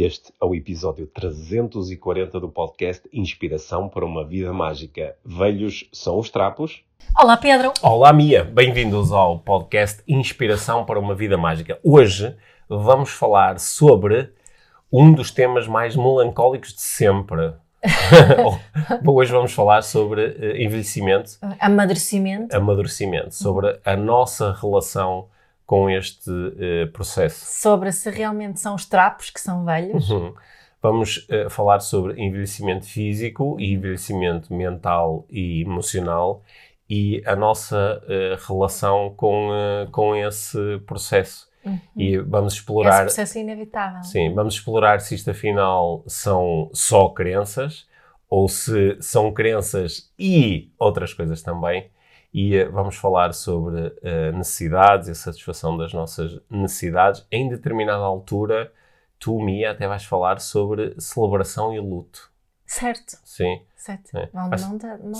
Este é o episódio 340 do podcast Inspiração para uma Vida Mágica. Velhos são os trapos? Olá, Pedro. Olá, Mia. Bem-vindos ao podcast Inspiração para uma Vida Mágica. Hoje vamos falar sobre um dos temas mais melancólicos de sempre. Hoje vamos falar sobre uh, envelhecimento. Amadurecimento. Amadurecimento. Sobre a nossa relação com este uh, processo. Sobre se realmente são os trapos que são velhos. Uhum. Vamos uh, falar sobre envelhecimento físico e envelhecimento mental e emocional e a nossa uh, relação com, com esse processo. Uhum. E vamos explorar. Esse processo é inevitável. Sim, vamos explorar se isto afinal são só crenças ou se são crenças e outras coisas também e uh, vamos falar sobre uh, necessidades e a satisfação das nossas necessidades. Em determinada altura, tu, Mia, até vais falar sobre celebração e luto. Certo. Sim. Certo. É. Não, não, não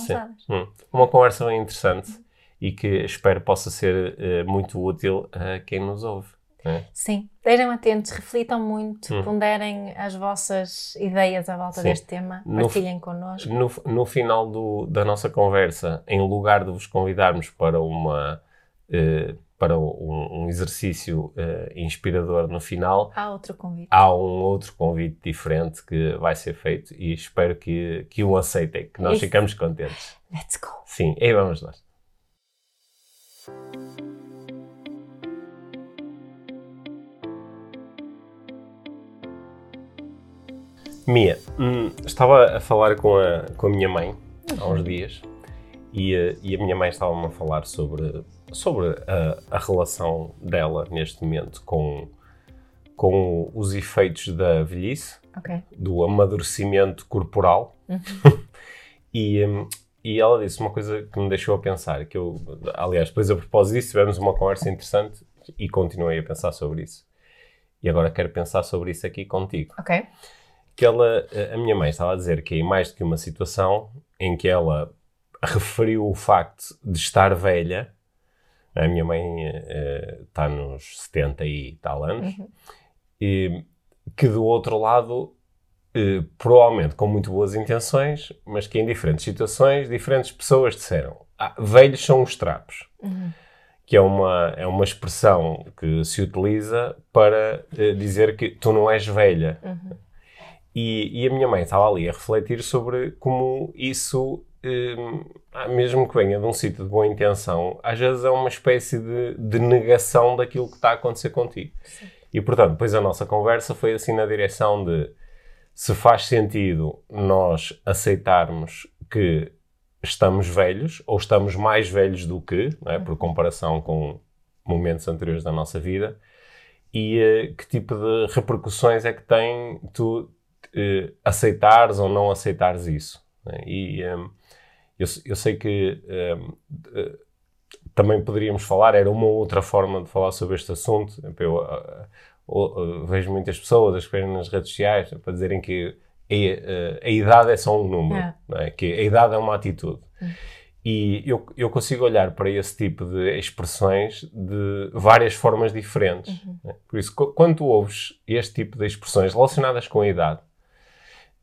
hum. Uma conversa bem interessante uhum. e que espero possa ser uh, muito útil a quem nos ouve. É. Sim, estejam atentos, reflitam muito, hum. ponderem as vossas ideias à volta Sim. deste tema, partilhem no, connosco. No, no final do, da nossa conversa, em lugar de vos convidarmos para uma uh, para um, um exercício uh, inspirador no final, há outro convite. Há um outro convite diferente que vai ser feito e espero que, que o aceitem, que nós Isso. ficamos contentes. Let's go! Sim, aí vamos nós. Mia, hum, estava a falar com a, com a minha mãe há uns dias e, a, e a minha mãe estava-me a falar sobre, sobre a, a, relação dela neste momento com, com os efeitos da velhice, okay. do amadurecimento corporal. Uhum. e, hum, e ela disse uma coisa que me deixou a pensar, que eu, aliás, depois a propósito disso, tivemos uma conversa interessante e continuei a pensar sobre isso. E agora quero pensar sobre isso aqui contigo. Ok que ela, a minha mãe estava a dizer que em mais do que uma situação em que ela referiu o facto de estar velha, a minha mãe uh, está nos 70 e tal anos, uhum. e que do outro lado, uh, provavelmente com muito boas intenções, mas que em diferentes situações, diferentes pessoas disseram: ah, velhos são os trapos. Uhum. Que é uma, é uma expressão que se utiliza para uh, dizer que tu não és velha. Uhum e, e, a minha mãe estava ali a refletir sobre como isso, ah, mesmo que venha de um sítio de boa intenção, às vezes é uma espécie de, de negação daquilo que está a acontecer contigo. Sim. E portanto, depois a nossa conversa foi assim na direção de se faz sentido nós aceitarmos que estamos velhos ou estamos mais velhos do que, é? por comparação com momentos anteriores da nossa vida, e uh, que tipo de repercussões é que tem tu uh, aceitares ou não aceitares isso. Né? E um, eu, eu, sei que um, uh, também poderíamos falar, era uma outra forma de falar sobre este assunto. Eu uh, vejo muitas pessoas a escreverem nas redes sociais para dizerem que a, a idade é só um número, é. é? que a idade é uma atitude. Hum. E eu, eu, consigo olhar para esse tipo de expressões de várias formas diferentes. Uhum. Né? Por isso, quando tu ouves este tipo de expressões relacionadas com a idade,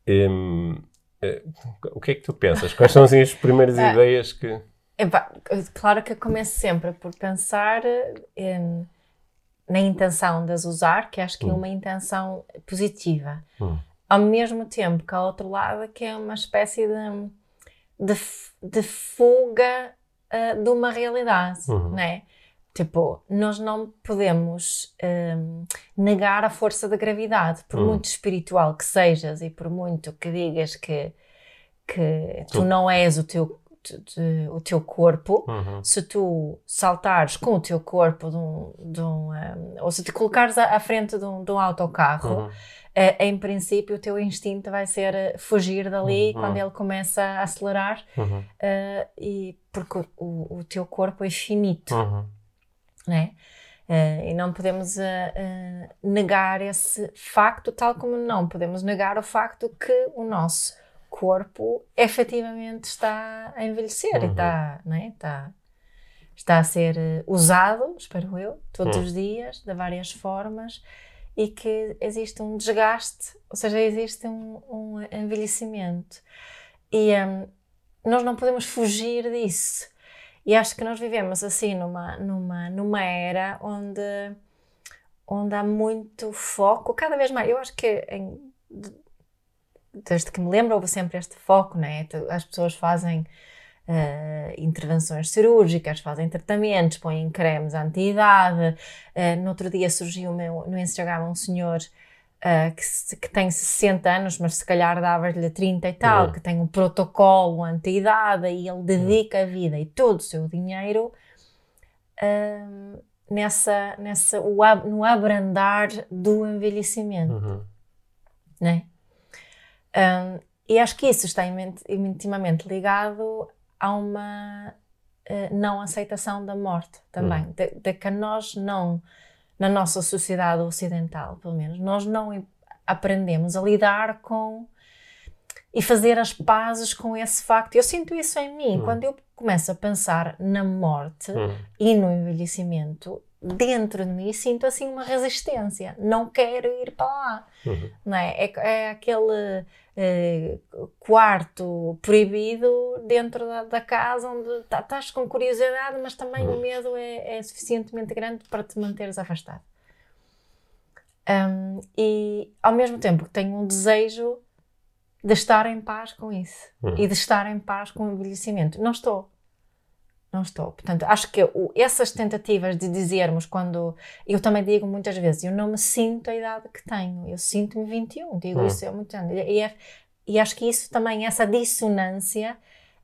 um, eh, o que é que tu pensas? Quais são assim, as primeiras ah, ideias que. claro que eu começo sempre por pensar na intenção de as usar, que acho que hum. é uma intenção positiva. Hum. Ao mesmo tempo que, ao outro lado, que é uma espécie de, de, de fuga uh, de uma realidade, uhum. não é? Tipo, nós não podemos um, negar a força da gravidade, por hum. muito espiritual que sejas e por muito que digas que, que tu, tu não és o teu, de, o teu corpo, uhum. se tu saltares com o teu corpo de um, de um, um ou se te colocares à, à frente de um, de autocarro, uhum. Uh, em princípio, o teu instinto vai ser uh, fugir dali uhum. quando ele começa a acelerar, uhum. uh, e porque o, o, teu corpo é finito. Uhum né? Uh, e não podemos uh, uh, negar esse facto, tal como não podemos negar o facto que o nosso corpo efetivamente está a envelhecer uhum. e está, né? está, está a ser usado, espero eu, todos uhum. os dias, de várias formas. e que existe um desgaste, ou seja, existe um, um envelhecimento. E um, nós não podemos fugir disso. E acho que nós vivemos assim numa, numa, numa era onde, onde há muito foco, cada vez mais. Eu acho que em, desde que me lembro houve sempre este foco, né? As pessoas fazem uh, intervenções cirúrgicas, fazem tratamentos, põem cremes anti-idade. Uh, no outro dia surgiu meu, no Instagram um senhor uh, que, que, tem 60 anos, mas se calhar dava-lhe 30 e tal, uhum. que tem um protocolo anti-idade e ele dedica a vida e todo o seu dinheiro uh, nessa, nessa, o, no abrandar do envelhecimento. Uhum. Né? Um, e acho que isso está intimamente ligado há uma uh, não aceitação da morte também, uhum. de, de, que nós não, na nossa sociedade ocidental, pelo menos, nós não aprendemos a lidar com e fazer as pazes com esse facto. Eu sinto isso em mim. Uhum. Quando eu começo a pensar na morte uhum. e no envelhecimento, dentro de mim sinto assim uma resistência. Não quero ir para lá. Uhum. Não é? é? É, aquele eh, quarto proibido dentro da, da casa onde tá, estás com curiosidade, mas também uhum. o medo é, é, suficientemente grande para te manteres afastado. Um, e ao mesmo tempo tenho um desejo de estar em paz com isso uhum. e de estar em paz com o envelhecimento. Não estou. Não estou. Portanto, acho que o, essas tentativas de dizermos quando. Eu também digo muitas vezes, eu não me sinto a idade que tenho, eu sinto-me 21, digo hum. isso há muito anos. E, é, e acho que isso também, essa dissonância,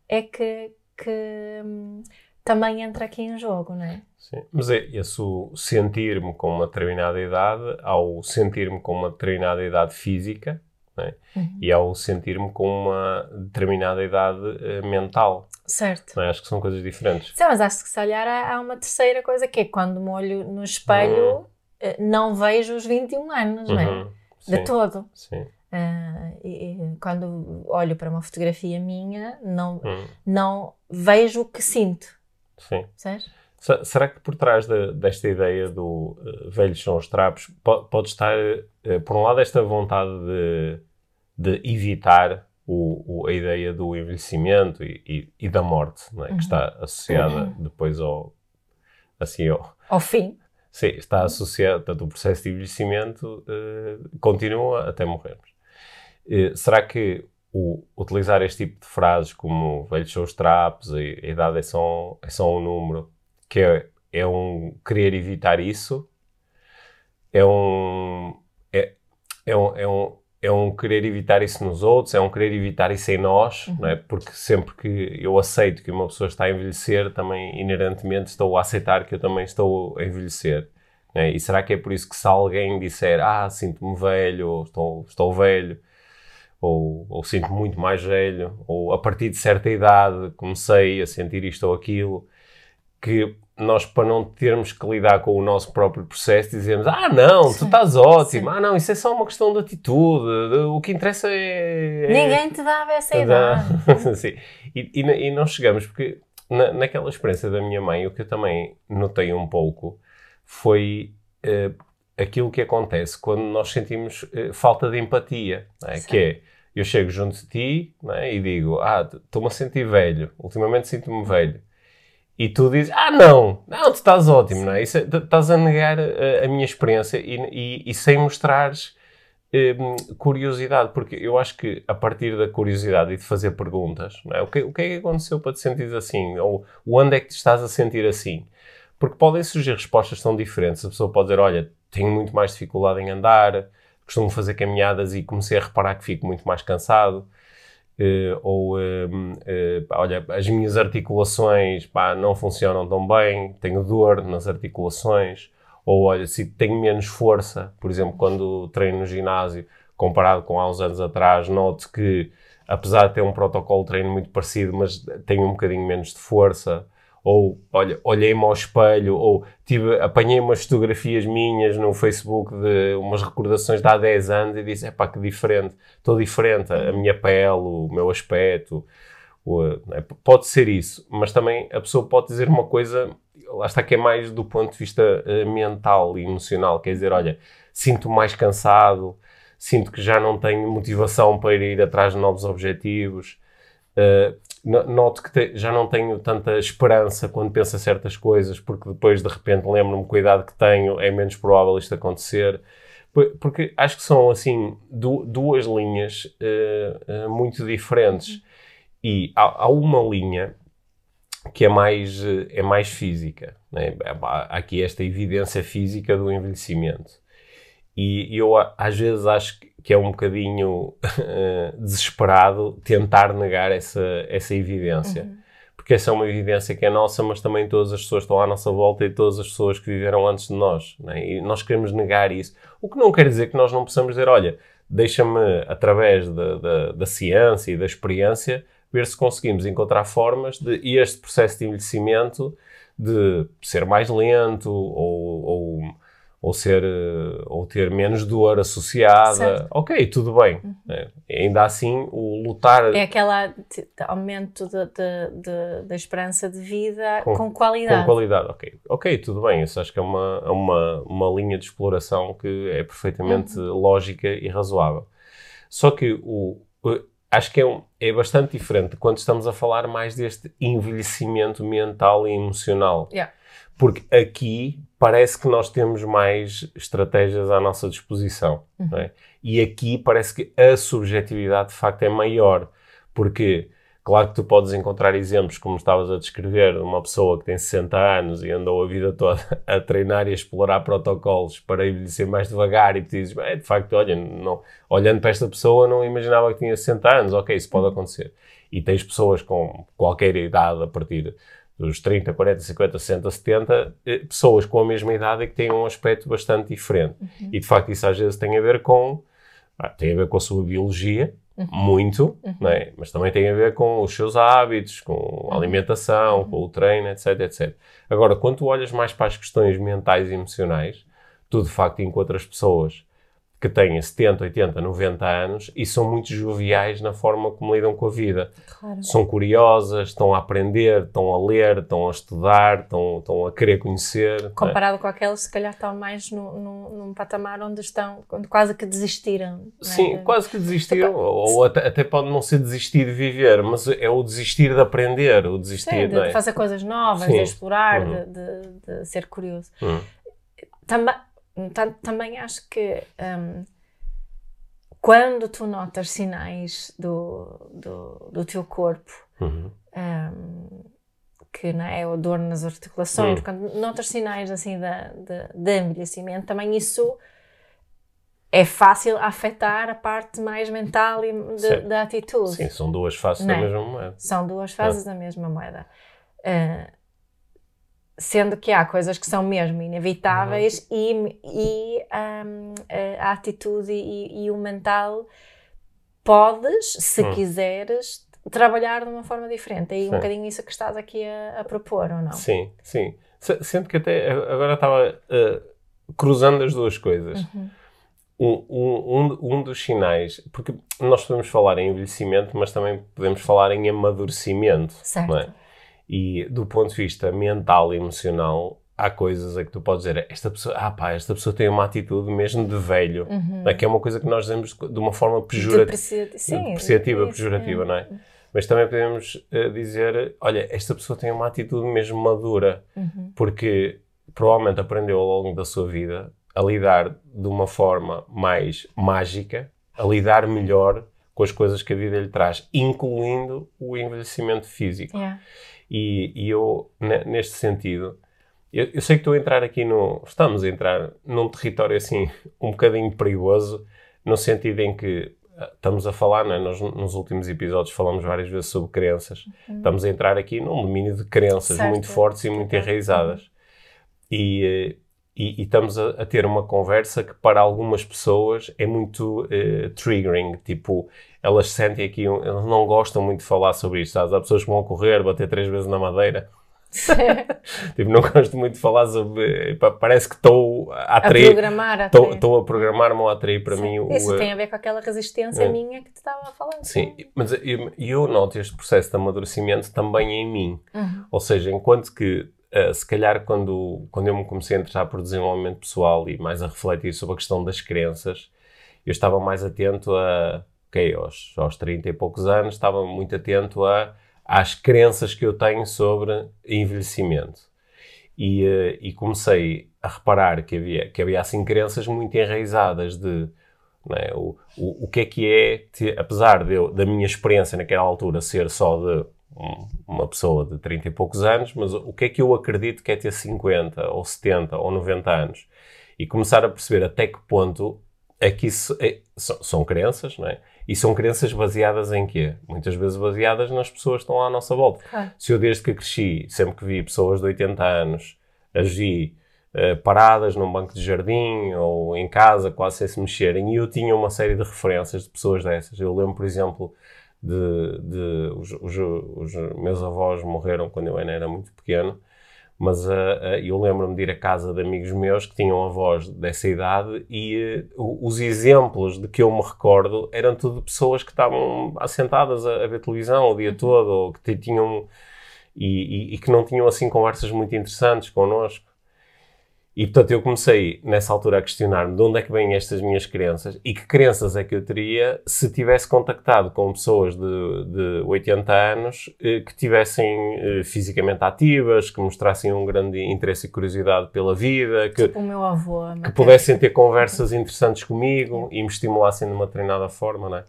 é que, que hum, também entra aqui em jogo, não é? Sim, mas é esse sentir-me com uma determinada idade, ao sentir-me com uma determinada idade física, é? uhum. e ao sentir-me com uma determinada idade uh, mental. Certo. Não é? Acho que são coisas diferentes. Sim, mas acho que se olhar há, há uma terceira coisa que é quando me olho no espelho, uhum. não vejo os 21 anos, uhum. não é? Uhum. De todo. Sim. Uh, e, e, quando olho para uma fotografia minha, não, uhum. não vejo o que sinto. Sim. Certo? Será que por trás de, desta ideia do uh, velhos são os trapos pode, pode estar, uh, por um lado, esta vontade de, de evitar o, o, a ideia do envelhecimento e, e, e da morte, é? uhum. que está associada uhum. depois ao, assim, ao, ao fim. Sim, está associado, portanto, o processo de envelhecimento uh, continua até morrermos. Será que o, utilizar este tipo de frases como velhos são os trapos, a, a idade é só, é só um número, que é, é um querer evitar isso, é um, é, é um, é um é um querer evitar isso nos outros, é um querer evitar isso em nós, uhum. não é? Porque sempre que eu aceito que uma pessoa está a envelhecer, também inerentemente estou a aceitar que eu também estou a envelhecer. É? E será que é por isso que se alguém disser, ah, sinto-me velho, ou estou, estou velho, ou, ou sinto-me muito mais velho, ou a partir de certa idade comecei a sentir isto ou aquilo, que nós, para não termos que lidar com o nosso próprio processo, dizemos: Ah, não, sim, tu estás ótimo, sim. ah, não, isso é só uma questão de atitude, o que interessa é. é Ninguém te dava essa idade. sim. E, e, e, não chegamos, porque na, naquela experiência da minha mãe, o que eu também notei um pouco foi uh, aquilo que acontece quando nós sentimos uh, falta de empatia, é? que é. Eu chego junto de ti é? e digo: Ah, estou-me a sentir velho, ultimamente sinto-me velho e tu dizes, ah não, não, tu estás ótimo, não é? Isso, é, estás a negar a, a minha experiência e, e, e sem mostrares um, curiosidade, porque eu acho que a partir da curiosidade e de fazer perguntas, é? o, que, o que é que aconteceu para te sentir assim? Ou onde é que te estás a sentir assim? Porque podem surgir respostas tão diferentes. A pessoa pode dizer, olha, tenho muito mais dificuldade em andar, costumo fazer caminhadas e comecei a reparar que fico muito mais cansado. Uh, ou uh, uh, olha, as minhas articulações pá, não funcionam tão bem, tenho dor nas articulações, ou olha, se tenho menos força, por exemplo, quando treino no ginásio, comparado com há uns anos atrás, noto que apesar de ter um protocolo de treino muito parecido, mas tenho um bocadinho menos de força ou olha, olhei-me ao espelho, ou tive, apanhei umas fotografias minhas no Facebook de umas recordações de há 10 anos e disse, é pá, que diferente, estou diferente, a minha pele, o meu aspecto, o, é? pode ser isso, mas também a pessoa pode dizer uma coisa, lá está que é mais do ponto de vista uh, mental e emocional, quer dizer, olha, sinto mais cansado, sinto que já não tenho motivação para ir atrás de novos objetivos. Uh, noto que te, já não tenho tanta esperança quando penso a certas coisas, porque depois de repente lembro-me idade que tenho é menos provável isto acontecer. Porque acho que são assim du duas linhas uh, uh, muito diferentes. E há, há, uma linha que é mais, é mais física. Né? Há aqui esta evidência física do envelhecimento. E eu às vezes acho que é um bocadinho uh, desesperado tentar negar essa, essa evidência. Uhum. Porque essa é uma evidência que é nossa, mas também todas as pessoas estão à nossa volta e todas as pessoas que viveram antes de nós. Né? E nós queremos negar isso. O que não quer dizer que nós não possamos dizer, olha, deixa-me, através da, da, da ciência e da experiência, ver se conseguimos encontrar formas de este processo de envelhecimento de ser mais lento ou, ou ser eh, ou ter menos dor associada. Certo. Ok, tudo bem. Uhum. É, ainda assim, o lutar. É aquele aumento da esperança de vida com, com, qualidade. Com qualidade, ok. Ok, tudo bem. Isso acho que é uma, é uma, uma linha de exploração que é perfeitamente uhum. lógica e razoável. Só que o, acho que é, um, é bastante diferente quando estamos a falar mais deste envelhecimento mental e emocional. Yeah. Porque aqui parece que nós temos mais estratégias à nossa disposição. Uhum. É? E aqui parece que a subjetividade de facto é maior, porque claro que tu podes encontrar exemplos, como estavas a descrever, de uma pessoa que tem 60 anos e andou a vida toda a treinar e a explorar protocolos para envelhecer mais devagar e tu dizes, de facto, olha, não, olhando para esta pessoa não imaginava que tinha 60 anos, ok, isso pode uhum. acontecer. E tens pessoas com qualquer idade a partir dos 30, 40, 50, 60, 70, pessoas com a mesma idade e que têm um aspecto bastante diferente. Uhum. E de facto isso às vezes tem a ver com ah, tem a ver com a sua biologia, uhum. muito, uhum. É? mas também tem a ver com os seus hábitos, com a uhum. alimentação, uhum. com o treino, etc, etc. Agora, quando tu olhas mais para as questões mentais e emocionais, tu de facto encontras pessoas que têm 70, 80, 90 anos e são muito joviais na forma como lidam com a vida. Claro. São curiosas, estão a aprender, estão a ler, estão a estudar, estão, estão a querer conhecer. Comparado é? com aqueles, se calhar, estão mais no, no, num patamar onde estão, onde quase que desistiram. Sim, quase que desistiram, ou até, até pode não ser desistir de viver, mas é o desistir de aprender, o desistir Sim, de, é? de fazer coisas novas, Sim. de explorar, uhum. de, de, de, ser curioso. Uhum. Também também acho que um, quando tu notas sinais do, do, do teu corpo, uhum. um, que não é o dor nas articulações, uhum. quando notas sinais assim de, de, de envelhecimento, também isso é fácil afetar a parte mais mental e da atitude. Sim, são duas faces da é? mesma moeda. São duas faces da mesma moeda. Uh, sendo que há coisas que são mesmo inevitáveis uhum. e, e um, a atitude e, e, o mental podes, se uhum. quiseres, trabalhar de uma forma diferente. É aí um bocadinho isso que estás aqui a, a, propor, ou não? Sim, sim. Sendo que até agora estava uh, cruzando as duas coisas. Uhum. Um, um, um, dos sinais, porque nós podemos falar em envelhecimento, mas também podemos falar em amadurecimento. Certo. Não é? E do ponto de vista mental e emocional, há coisas a que tu podes dizer, esta pessoa, ah pá, esta pessoa tem uma atitude mesmo de velho, uhum. é que é uma coisa que nós dizemos de uma forma pejorati Sim, depreciativa, pejorativa, não é? Mas também podemos uh, dizer, olha, esta pessoa tem uma atitude mesmo madura, uhum. porque provavelmente aprendeu ao longo da sua vida a lidar de uma forma mais mágica, a lidar melhor com as coisas que a vida lhe traz, incluindo o envelhecimento físico. Yeah. E, e eu, neste sentido, eu, eu, sei que estou a entrar aqui no. Estamos a entrar num território assim um bocadinho perigoso, no sentido em que ah, estamos a falar, né? Nós, nos últimos episódios falamos várias vezes sobre crenças. Uhum. Estamos a entrar aqui num domínio de crenças certo. muito fortes e muito enraizadas. E, e, e, estamos a, a, ter uma conversa que para algumas pessoas é muito uh, triggering, tipo, elas sentem aqui, elas não gostam muito de falar sobre isto, sabes? Há pessoas que vão correr, bater três vezes na madeira. tipo, não gosto muito de falar sobre. Parece que estou a atrair. A programar, a. Estou a programar-me ou a atrair para Sim. mim. O, Isso tem a ver com aquela resistência é. minha que te estava a falar. Sim, Sim. mas eu, eu, noto este processo de amadurecimento também em mim. Uhum. Ou seja, enquanto que uh, se calhar quando, quando eu me comecei a interessar por desenvolvimento pessoal e mais a refletir sobre a questão das crenças, eu estava mais atento a, ok, aos, aos 30 e poucos anos, estava muito atento a, às crenças que eu tenho sobre envelhecimento. E, uh, e comecei a reparar que havia, que havia assim crenças muito enraizadas de é? o, o, o que é que é, apesar de eu, da minha experiência naquela altura ser só de uma pessoa de 30 e poucos anos, mas o que é que eu acredito que é ter 50 ou 70 ou 90 anos? E começar a perceber até que ponto é que isso é, são, são, crenças, não é? E são crenças baseadas em quê? Muitas vezes baseadas nas pessoas que estão lá à nossa volta. Se eu desde que cresci, sempre que vi pessoas de 80 anos agir uh, paradas num banco de jardim ou em casa, quase sem se mexerem, e eu tinha uma série de referências de pessoas dessas. Eu lembro, por exemplo, de, de os, os, os, meus avós morreram quando eu ainda era muito pequeno, mas uh, eu lembro-me de ir à casa de amigos meus que tinham avós dessa idade e uh, os exemplos de que eu me recordo eram tudo pessoas que estavam assentadas a, a ver televisão o dia uhum. todo ou que tinham e, e, e que não tinham assim conversas muito interessantes connosco. E portanto eu comecei nessa altura a questionar-me de onde é que vêm estas minhas crenças e que crenças é que eu teria se tivesse contactado com pessoas de, de 80 anos eh, que tivessem eh, fisicamente ativas, que mostrassem um grande interesse e curiosidade pela vida, que, tipo o meu avô, que pudessem ter conversas interessantes comigo e me estimulassem de uma determinada forma, não é?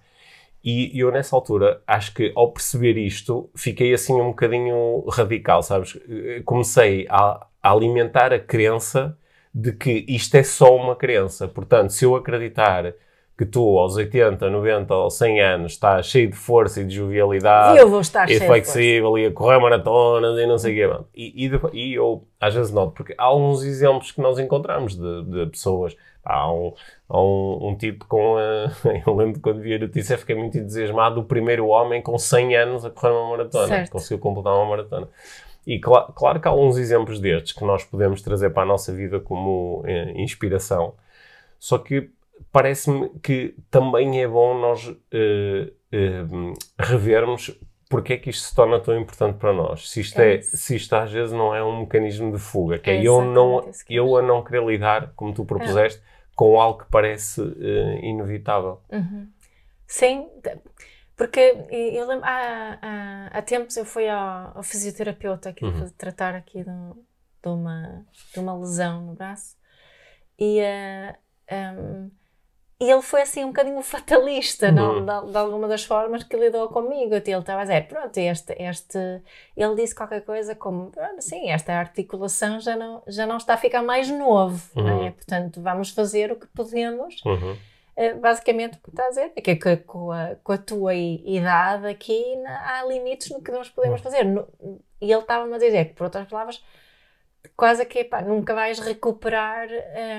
E eu, nessa altura, acho que ao perceber isto, fiquei assim um bocadinho radical, sabes? Eh, comecei a, a alimentar a crença de que isto é só uma crença. Portanto, se eu acreditar que tu, aos 80, 90 ou 100 anos, estás cheio de força e de jovialidade, eu vou estar e flexível e a correr maratonas e não sei o quê. E, e, e, eu, às vezes, noto, porque há alguns exemplos que nós encontramos de, de pessoas. Há um, há um, um tipo com. A, eu lembro quando vi a notícia, fiquei muito entusiasmado. O primeiro homem com 100 anos a correr uma maratona. Certo. Conseguiu completar uma maratona. E cl claro que há alguns exemplos destes que nós podemos trazer para a nossa vida como eh, inspiração, só que parece-me que também é bom nós eh, eh, revermos porque é que isto se torna tão importante para nós. Se isto, é, é se isto às vezes não é um mecanismo de fuga, que é, é eu, não, eu a não querer lidar, como tu propuseste, é. com algo que parece inevitável. Uhum. Sim, porque eu lembro, há, há, há tempos eu fui ao, ao fisioterapeuta aqui uhum. tratar aqui de, de, uma, de uma lesão no braço e, uh, eh, um, e ele foi assim um bocadinho fatalista, uhum. não, de, de, alguma das formas que lidou comigo. Ele estava a dizer, pronto, este, este, ele disse qualquer coisa como, pronto, sim, esta articulação já não, já não está a ficar mais novo, é? uhum. portanto vamos fazer o que podemos uhum. Eh, basicamente o que está a dizer é que, que com, a, com, a, tua idade aqui há limites no que nós podemos hum. fazer. No, e ele estava-me a dizer que, por outras palavras, quase que pá, nunca vais recuperar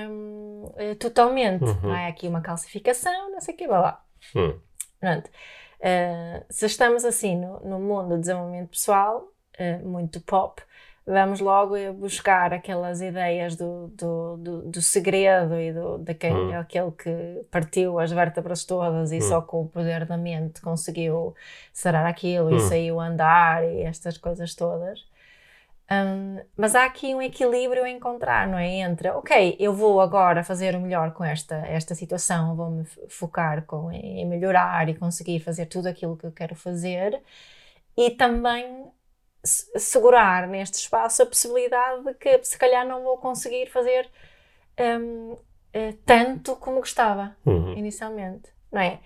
um, eh, totalmente. Uhum. Há aqui uma calcificação, não sei o que, blá blá. Uhum. Pronto. Uh, se estamos assim no, no mundo do desenvolvimento pessoal, uh, muito pop, vamos logo buscar aquelas ideias do, do, do, do segredo e do, de quem hum. é aquele que partiu as vértebras todas e hum. só com o poder da mente conseguiu sarar aquilo hum. e saiu a andar e estas coisas todas. Um, mas há aqui um equilíbrio a encontrar, não é? Entre, ok, eu vou agora fazer o melhor com esta, esta situação, vou-me focar com, em melhorar e conseguir fazer tudo aquilo que eu quero fazer, e também segurar neste espaço a possibilidade de que se calhar não vou conseguir fazer um, eh, tanto como gostava uhum. inicialmente, não é?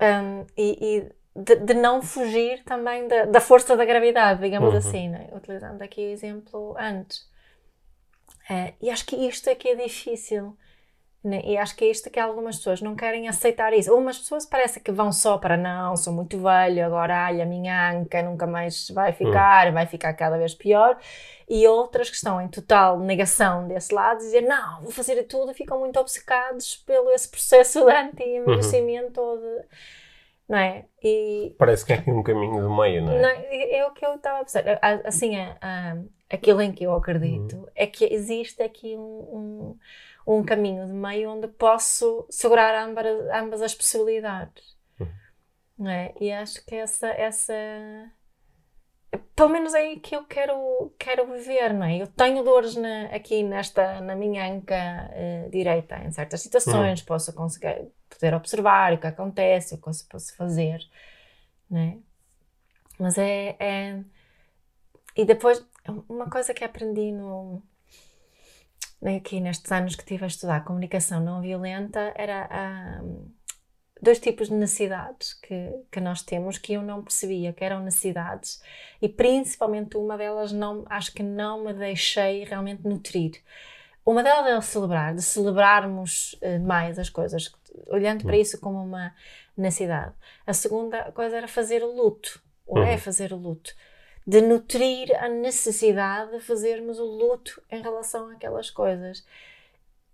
Um, e, e de, de, não fugir também da, da, força da gravidade, digamos uhum. assim, né? utilizando aqui o exemplo antes. Uh, e acho que isto é que é difícil né? E acho que é isto que algumas pessoas não querem aceitar isso. Umas pessoas parece que vão só para não, sou muito velho, agora ai, a minha anca nunca mais vai ficar, hum. vai ficar cada vez pior. E outras que estão em total negação desse lado, dizer não, vou fazer tudo, e ficam muito obcecados pelo esse processo de anti-envelhecimento uhum. de não é? E, Parece que é aqui um caminho do meio, não é? Não, é o que eu estava a pensar. Assim, é, aquilo em que eu acredito uhum. é que existe aqui um, um um caminho de meio onde posso segurar ambas, ambas as possibilidades. Uhum. É? E acho que essa, essa, pelo menos é aí que eu quero, quero viver, não é? Eu tenho dores na, aqui nesta, na minha anca uh, direita, em certas situações, uhum. posso conseguir, poder observar o que acontece, o que posso fazer, não é? Mas é, é, E depois, uma coisa que aprendi no, aqui nestes anos que estive a estudar comunicação não violenta era a dois tipos de necessidades que, que nós temos que eu não percebia que eram necessidades e principalmente uma delas não acho que não me deixei realmente nutrir. Uma delas é o celebrar, de celebrarmos uh, mais as coisas, olhando para isso como uma necessidade. A segunda coisa era fazer o luto, ou uhum. é fazer o luto, de nutrir a necessidade de fazermos o luto em relação àquelas coisas.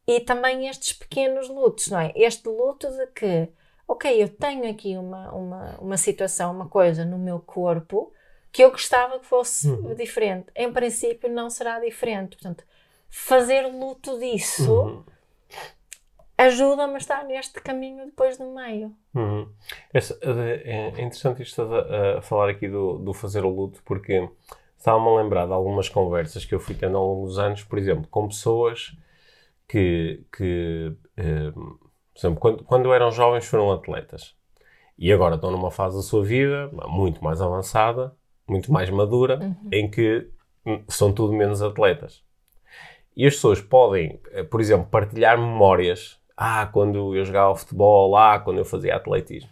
E também estes pequenos lutos, não é? Este luto de que ok, eu tenho aqui uma, uma, uma situação, uma coisa no meu corpo que eu gostava que fosse uhum. diferente. Em princípio, não será diferente. Portanto, fazer luto disso uhum. Ajuda-me a estar neste caminho depois do meio. Uhum. É, é, interessante isto a, a, falar aqui do, do fazer o luto, porque estava-me a lembrar de algumas conversas que eu fui tendo ao longo dos anos, por exemplo, com pessoas que, que eh, por exemplo, quando, quando eram jovens foram atletas e agora estão numa fase da sua vida muito mais avançada, muito mais madura, uhum. em que hum, são tudo menos atletas. E as pessoas podem, eh, por exemplo, partilhar memórias. Ah, quando eu jogava futebol, lá, quando eu fazia atletismo.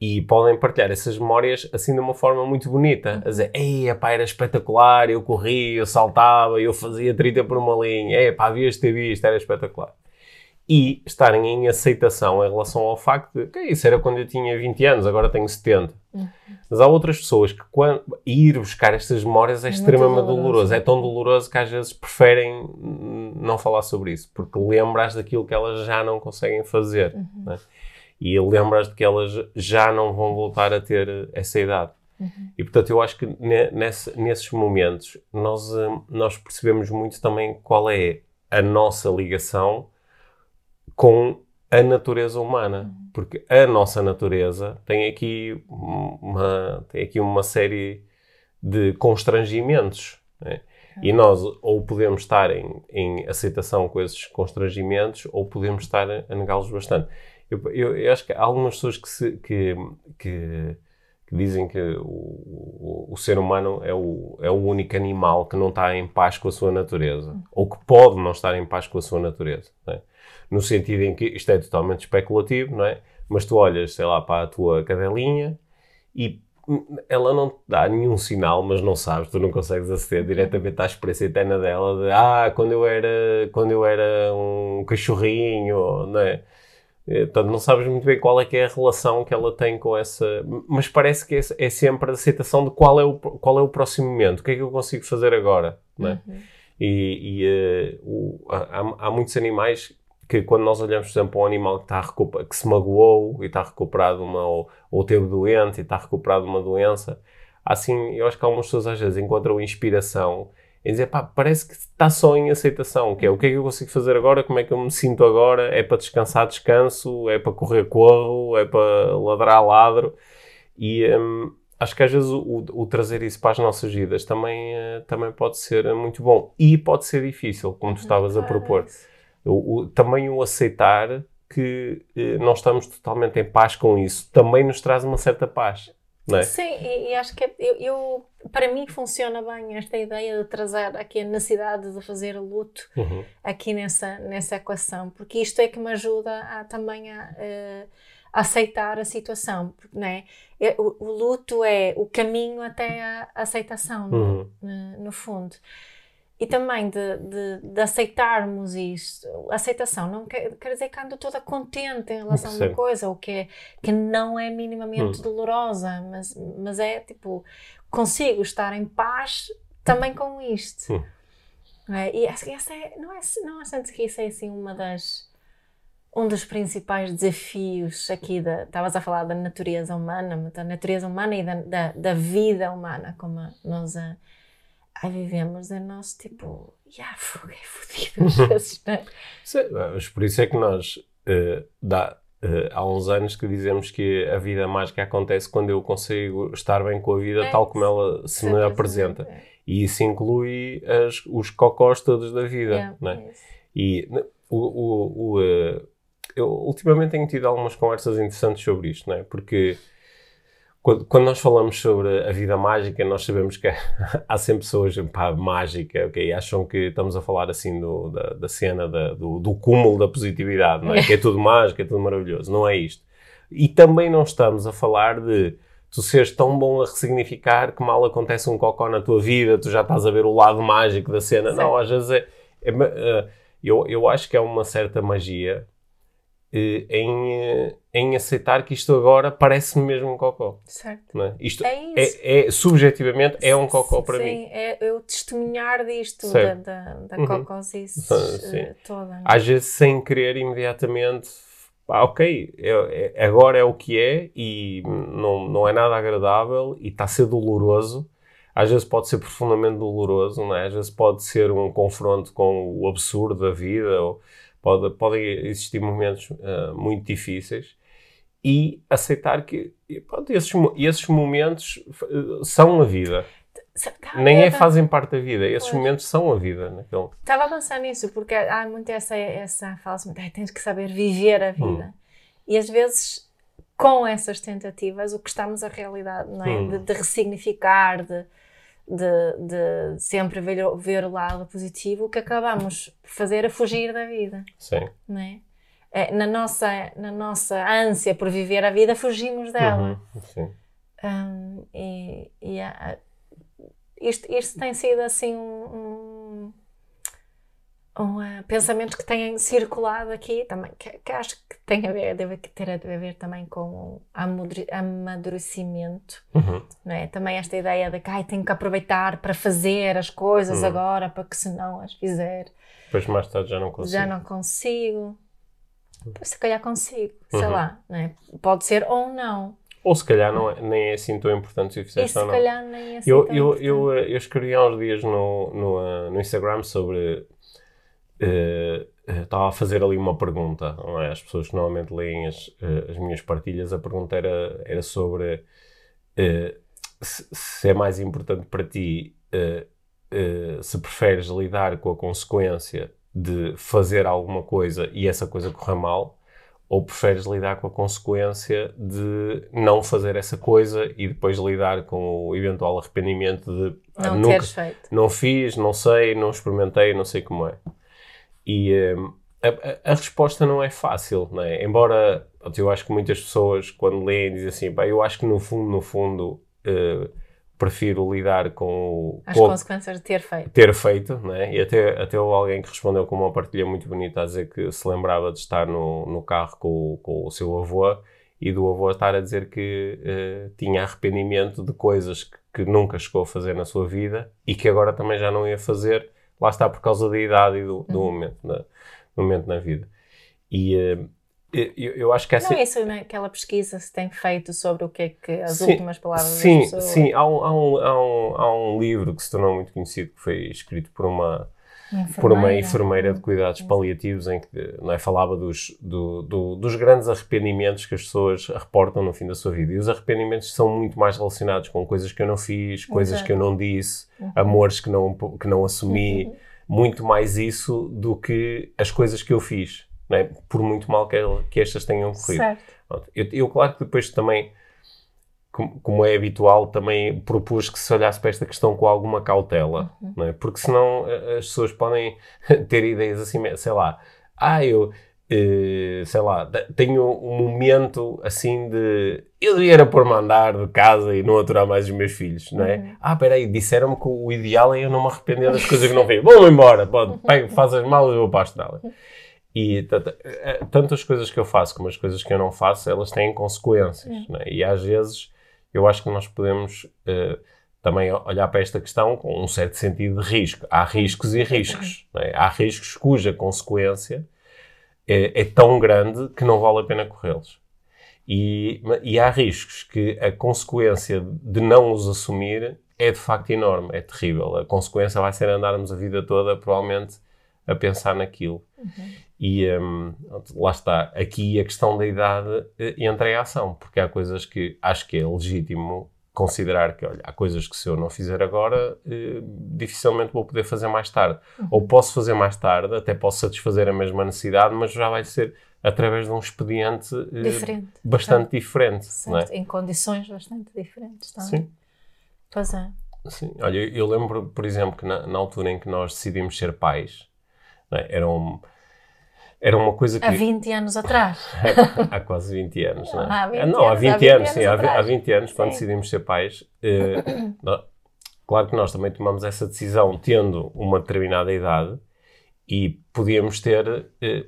E podem partilhar essas memórias assim de uma forma muito bonita. A dizer, ei, pá, era espetacular, eu corria, eu saltava, eu fazia 30 por uma linha. Ei, pá, havias de ter visto, era espetacular e estarem em aceitação em relação ao facto de que isso era quando eu tinha 20 anos, agora tenho 70. Uhum. Mas há outras pessoas que quando, ir buscar estas memórias é, é extremamente doloroso. doloroso. É tão doloroso que às vezes preferem não falar sobre isso, porque lembras daquilo que elas já não conseguem fazer. Uhum. Né? E lembras de que elas já não vão voltar a ter essa idade. Uhum. E portanto, eu acho que nesse, nesses momentos nós, eh, nós percebemos muito também qual é a nossa ligação com a natureza humana, porque a nossa natureza tem aqui uma, tem aqui uma série de constrangimentos. Né? E nós ou podemos estar em, em, aceitação com esses constrangimentos ou podemos estar a, negá-los bastante. Eu, eu, eu, acho que há algumas pessoas que, se, que, que, que, dizem que o, o, o, ser humano é o, é o único animal que não está em paz com a sua natureza, ou que pode não estar em paz com a sua natureza. Né? No sentido em que isto é totalmente especulativo, não é? Mas tu olhas, sei lá, para a tua cadelinha e ela não te dá nenhum sinal, mas não sabes, tu não consegues aceder diretamente à experiência interna dela de ah, quando eu era, quando eu era um cachorrinho, não é? Portanto, não sabes muito bem qual é que é a relação que ela tem com essa... Mas parece que é, é sempre a aceitação de qual é, o, qual é o próximo momento, o que é que eu consigo fazer agora, não é? Uhum. E, e uh, o, há, há, muitos animais que quando nós olhamos, por exemplo, para um animal que, está que se magoou e está recuperado uma, ou, ou teve doente e está recuperado uma doença, assim, eu acho que algumas pessoas às vezes encontram inspiração em dizer, pá, parece que está só em aceitação, que é o que é que eu consigo fazer agora, como é que eu me sinto agora, é para descansar, descanso, é para correr, corro, é para ladrar, ladro, e hum, acho que às vezes o, o, trazer isso para as nossas vidas também, uh, também pode ser muito bom, e pode ser difícil, como tu estavas a propor o, o, também o aceitar que eh, nós estamos totalmente em paz com isso também nos traz uma certa paz. É? Sim, e, e, acho que é, eu, eu, para mim funciona bem esta ideia de trazer aqui a necessidade de fazer o luto uhum. aqui nessa, nessa equação, porque isto é que me ajuda a, também a, eh, a, aceitar a situação, né? O, o, luto é o caminho até a aceitação, uhum. no, no fundo e também de, de, de, aceitarmos isto. Aceitação não quer, quer dizer que ando toda contente em relação Sim. a uma coisa, ou que, é, que não é minimamente hum. dolorosa, mas, mas é tipo, consigo estar em paz também com isto. Hum. É, e essa é, não é, não é que isso é assim uma das um dos principais desafios aqui da estavas a falar da natureza humana, da natureza humana e da, da, da vida humana, como nós a Aí vivemos em nosso tipo, já, yeah, é fodido às vezes, né? Sim, mas por isso é que nós, uh, dá, Uh, há uns anos que dizemos que a vida mágica acontece quando eu consigo estar bem com a vida é, tal como ela se me apresenta. É. E isso inclui as, os cocós todos da vida. Yeah, né? é e o, o, o uh, eu ultimamente tenho tido algumas conversas interessantes sobre isto, né? porque quando, quando, nós falamos sobre a vida mágica, nós sabemos que há sempre pessoas, pá, mágica, ok? Acham que estamos a falar assim do, da, da cena da, do, do, cúmulo da positividade, não é? que é tudo mágico, é tudo maravilhoso. Não é isto. E também não estamos a falar de tu seres tão bom a ressignificar que mal acontece um cocó na tua vida, tu já estás a ver o lado mágico da cena. Sim. Não, às vezes é, é, é, eu, eu acho que é uma certa magia em, eh, em aceitar que isto agora parece-me mesmo um cocó. Certo. É? Isto é, é, é, subjetivamente é um cocó para sim, mim. Sim, é eu testemunhar disto, da, da, da uhum. cocosice uh, toda. Né? Às vezes sem querer imediatamente, ah, ok, é, é, agora é o que é e não, não é nada agradável e está a ser doloroso. Às vezes pode ser profundamente doloroso, não é? às vezes pode ser um confronto com o absurdo da vida ou Pode, podem existir momentos uh, muito difíceis e aceitar que pronto, esses, esses momentos uh, são a vida. Tá, Nem é, fazem parte da vida, esses pois. momentos são a vida. Naquele... Estava a pensar nisso, porque há muito essa, essa fala tens que saber viver a vida. Hum. E às vezes, com essas tentativas, o que estamos a realidade, não é? Hum. De, de ressignificar, de, de, de sempre ver, ver o lado positivo, o que acabamos por fazer é fugir da vida. Sim. Não é? é? na, nossa, na nossa ânsia por viver a vida, fugimos dela. Uhum, sim. Um, e, e isto, isto tem sido assim um, um um, uh, pensamentos que têm circulado aqui também, que, que, acho que tem a ver, deve ter a ver também com o amadurecimento, uhum. não é? Também esta ideia de que ai, tenho que aproveitar para fazer as coisas uhum. agora, para que se não as fizer. Depois mais tarde já não consigo. Já não consigo. Se calhar consigo, sei uhum. lá, não é? Pode ser ou não. Ou se calhar não é, nem é assim tão importante se o fizeste ou não. se calhar nem é assim eu, tão eu, importante. Eu, eu, eu escrevi há uns dias no, no, uh, no Instagram sobre estava a fazer ali uma pergunta. Não é? As pessoas que normalmente leem as, uh, as minhas partilhas, a pergunta era, era sobre uh, se, se, é mais importante para ti se preferes lidar com a consequência de fazer alguma coisa e essa coisa correr mal, ou preferes lidar com a consequência de não fazer essa coisa e depois lidar com o eventual arrependimento de não ah, nunca, feito. não fiz, não sei, não experimentei, não sei como é. E um, a, a, resposta não é fácil, não é? Embora eu acho que muitas pessoas, quando leem, dizem assim, eu acho que no fundo, no fundo, uh, prefiro lidar com, as com consequências de ter feito. Ter feito, né? E até, até alguém que respondeu com uma partilha muito bonita a dizer que se lembrava de estar no, no carro com, com o seu avô e do avô estar a dizer que uh, tinha arrependimento de coisas que, que, nunca chegou a fazer na sua vida e que agora também já não ia fazer lá está por causa da idade e do, do uhum. momento, na, do momento na vida. E uh, eu, eu, acho que essa... Não é isso, né? aquela pesquisa se tem feito sobre o que é que as sim, últimas palavras sim, das pessoas... Sim, há um, há, um, há, um, há um livro que se tornou muito conhecido, que foi escrito por uma por uma enfermeira de cuidados paliativos em que não é, falava dos, do, do, dos grandes arrependimentos que as pessoas reportam no fim da sua vida. E os arrependimentos são muito mais relacionados com coisas que eu não fiz, coisas Exato. que eu não disse, uhum. amores que não, que não assumi. Uhum. Muito mais isso do que as coisas que eu fiz, é? por muito mal que, que estas tenham corrido. Eu, eu, claro que depois também como, é habitual, também propus que se olhasse para esta questão com alguma cautela, uhum. não é? Porque senão as pessoas podem ter ideias assim, sei lá, ah, eu, eh, sei lá, tenho um momento assim de eu devia pôr-me a andar de casa e não aturar mais os meus filhos, não é? Uhum. Ah, peraí, disseram-me que o ideal é eu não me arrepender das coisas que não fiz. Vou-me embora, pode, pega, faz as malas e vou para a estrada. E eh, tanto as coisas que eu faço como as coisas que eu não faço, elas têm consequências, uhum. é? E às vezes eu acho que nós podemos uh, também olhar para esta questão com um certo sentido de risco. Há riscos e riscos. É? Há riscos cuja consequência é, é, tão grande que não vale a pena corrê-los. E, e há riscos que a consequência de não os assumir é de facto enorme, é terrível. A consequência vai ser andarmos a vida toda, provavelmente, a pensar naquilo. Uhum. E um, lá está, aqui a questão da idade eh, entra em ação, porque há coisas que acho que é legítimo considerar que, olha, há coisas que se eu não fizer agora, eh, dificilmente vou poder fazer mais tarde. Uhum. Ou posso fazer mais tarde, até posso satisfazer a mesma necessidade, mas já vai ser através de um expediente eh, diferente, bastante diferente. É? Em condições bastante diferentes também. Sim. Pois é. Sim. Olha, eu lembro, por exemplo, que na, na altura em que nós decidimos ser pais, é? era, um, era uma coisa que... Há 20 anos atrás. há quase 20 anos, não é? Há 20 não, há 20, há 20 anos, sim. Há 20 anos, quando sim. decidimos ser pais, eh, claro que nós também tomamos essa decisão tendo uma determinada idade e podíamos ter... Eh,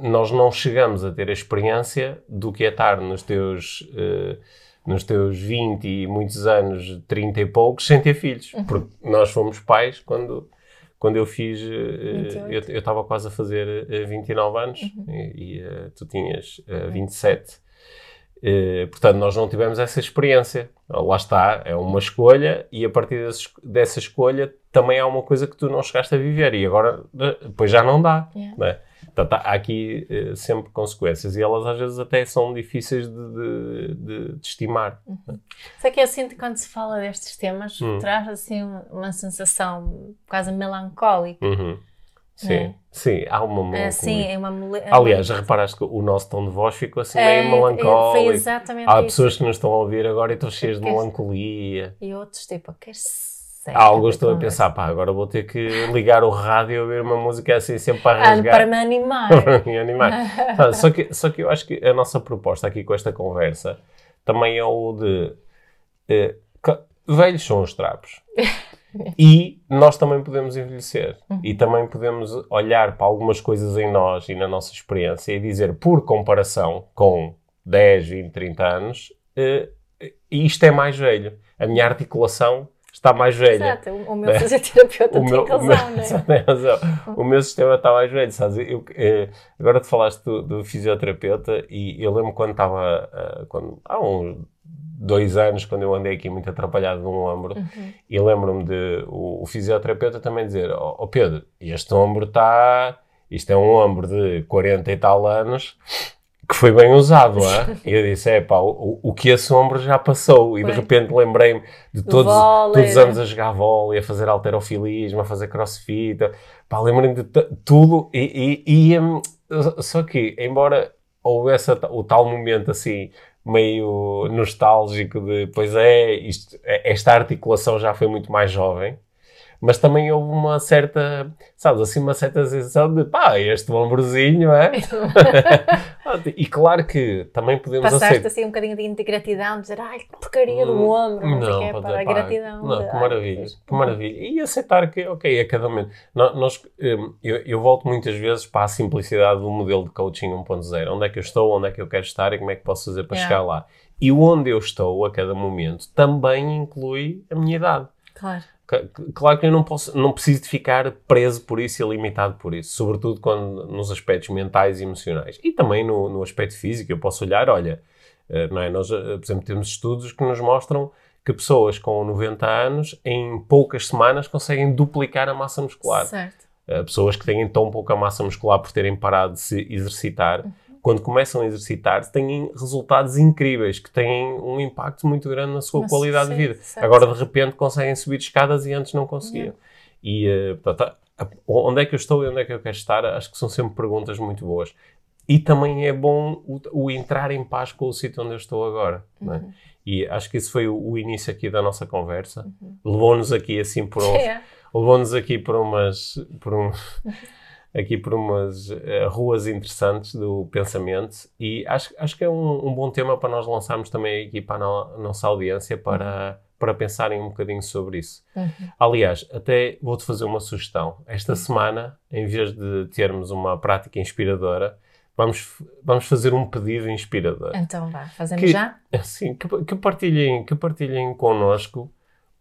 nós não chegamos a ter a experiência do que é estar nos teus... Eh, nos teus 20 e muitos anos, 30 e poucos, sem ter filhos. Uhum. Porque nós fomos pais quando, quando eu fiz. Uh, eu estava quase a fazer uh, 29 anos uhum. e, e uh, tu tinhas uh, 27. Uh, portanto, nós não tivemos essa experiência. Lá está, é uma escolha e a partir desse, dessa escolha também há uma coisa que tu não chegaste a viver e agora depois já não dá. Yeah. Né? Portanto, há aqui uh, sempre consequências e elas às vezes até são difíceis de, de, de, de estimar. Uhum. Só que eu sinto que quando se fala destes temas, uhum. traz assim uma sensação quase melancólica. Uhum. Sim, é. sim, há uma. É, sim, é uma Aliás, já reparaste que o nosso tom de voz ficou assim é, meio melancólico. Foi exatamente Há isso. pessoas que nos estão a ouvir agora e estão cheias de melancolia. E outros, tipo, quer-se Há alguns estou a pensar, pá, agora vou ter que ligar o rádio e ouvir uma música assim sempre para ah, rasgar. Para me animar. para me animar. só, que, só que eu acho que a nossa proposta aqui com esta conversa também é o de eh, velhos são os trapos. e nós também podemos envelhecer. Uhum. E também podemos olhar para algumas coisas em nós e na nossa experiência e dizer, por comparação com 10, 20, 30 anos, eh, isto é mais velho. A minha articulação está mais velha. Exato, o meu né? fisioterapeuta o tem razão, o meu, né? razão. O meu sistema está mais velho, sabes? Eu, eh, agora te falaste do, do, fisioterapeuta e eu lembro quando estava, uh, quando, há uns dois anos, quando eu andei aqui muito atrapalhado num ombro, uhum. e lembro-me de o, o, fisioterapeuta também dizer, ó oh, oh Pedro, este ombro está, isto é um ombro de 40 e tal anos, que foi bem usado, é? E eu disse, é pá, o, o que esse ombro já passou. E foi. de repente lembrei-me de todos, todos os anos a jogar vôlei, a fazer alterofilismo, a fazer crossfit. Pá, lembrei-me de tudo. E, e, e um, só que, embora houvesse o tal momento assim, meio nostálgico de, pois é, isto, esta articulação já foi muito mais jovem mas também houve uma certa, sabes, assim, uma certa sensação de pá, este ombrozinho, é? e claro que também podemos Passaste aceitar. assim um bocadinho de gratidão, dizer, ai, que porcaria do hum, ombro, não, não, é, para a gratidão. Não, de, que maravilha, ai, que maravilha. E aceitar que, ok, a cada momento. Nós, hum, eu, eu volto muitas vezes para a simplicidade do modelo de coaching 1.0. Onde é que eu estou, onde é que eu quero estar e como é que posso fazer para yeah. chegar lá. E onde eu estou a cada momento também inclui a minha idade. Claro. Claro que eu não, posso, não preciso de ficar preso por isso e limitado por isso, sobretudo quando, nos aspectos mentais e emocionais. E também no, no aspecto físico, eu posso olhar, olha, eh, não é? Nós, eh, por exemplo, temos estudos que nos mostram que pessoas com 90 anos, em poucas semanas, conseguem duplicar a massa muscular. Certo. Eh, pessoas que têm tão pouca massa muscular por terem parado de se exercitar, uhum quando começam a exercitar, têm resultados incríveis, que têm um impacto muito grande na sua Mas, qualidade sim, de vida. Certo. Agora, de repente, conseguem subir escadas e antes não conseguiam. E, uh, portanto, onde é que eu estou e onde é que eu quero estar, acho que são sempre perguntas muito boas. E também é bom o, o entrar em paz com o sítio onde eu estou agora. É? Uhum. É? E acho que esse foi o, o, início aqui da nossa conversa. Uhum. Levou-nos aqui assim por uns, é. levou-nos aqui por umas, por um, aqui por umas uh, ruas interessantes do pensamento e acho, acho que é um, um, bom tema para nós lançarmos também aqui para a, no, nossa audiência para, uhum. para pensarem um bocadinho sobre isso. Uhum. Aliás, até vou-te fazer uma sugestão. Esta uhum. semana, em vez de termos uma prática inspiradora, vamos, vamos fazer um pedido inspirador. Então vá, fazemos que, já? Sim, que, que, partilhem, que partilhem connosco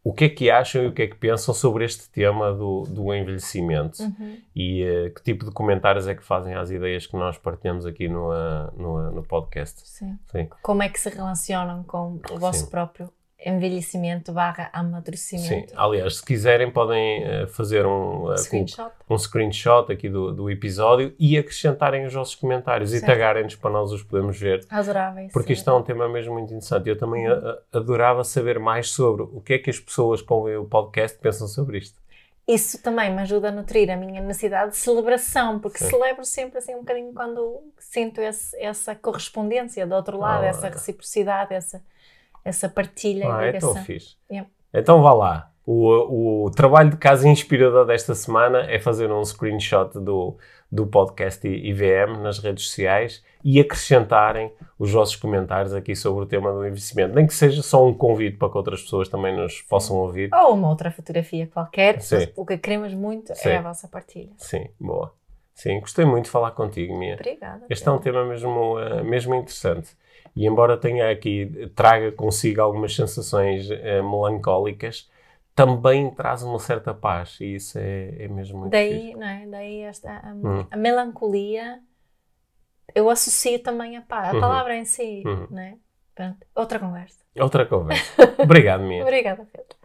o que é que acham e o que é que pensam sobre este tema do, do envelhecimento uhum. e uh, que tipo de comentários é que fazem às ideias que nós partilhamos aqui no, uh, no, uh, no podcast. Sim. Sim. Como é que se relacionam com o vosso Sim. próprio envelhecimento barra amadurecimento. Sim, aliás, se quiserem podem uh, fazer um, uh, screenshot. um screenshot aqui do, do episódio e acrescentarem os vossos comentários certo. e tagarem-nos para nós os podemos ver. Adoráveis. Porque isto é um tema mesmo muito interessante. Eu também uhum. adorava saber mais sobre o que é que as pessoas que ouvem o podcast pensam sobre isto isso também me ajuda a nutrir a minha necessidade de celebração, porque Sim. celebro sempre assim um bocadinho quando sinto esse, essa correspondência do outro lado, ah, essa reciprocidade, essa, essa partilha. Ah, é tão fixe. Yeah. Então vá lá. O, o trabalho de casa inspirador desta semana é fazer um screenshot do, do podcast IVM nas redes sociais e acrescentarem os vossos comentários aqui sobre o tema do investimento. Nem que seja só um convite para que outras pessoas também nos possam ouvir. Ou uma outra fotografia qualquer. Sim. O que queremos muito é Sim. é a vossa partilha. Sim, boa. Sim, gostei muito de falar contigo, Mia. Obrigada. Este é um tema mesmo, uh, mesmo interessante. E embora tenha aqui, traga consigo algumas sensações uh, melancólicas, também traz uma certa paz e isso é, é mesmo muito Daí, não é? Daí esta, a, hum. a, melancolia eu associo também a paz, a uhum. palavra em si, uhum. não é? Pronto, outra conversa. Outra conversa. Obrigado, Mia. Obrigada, Pedro.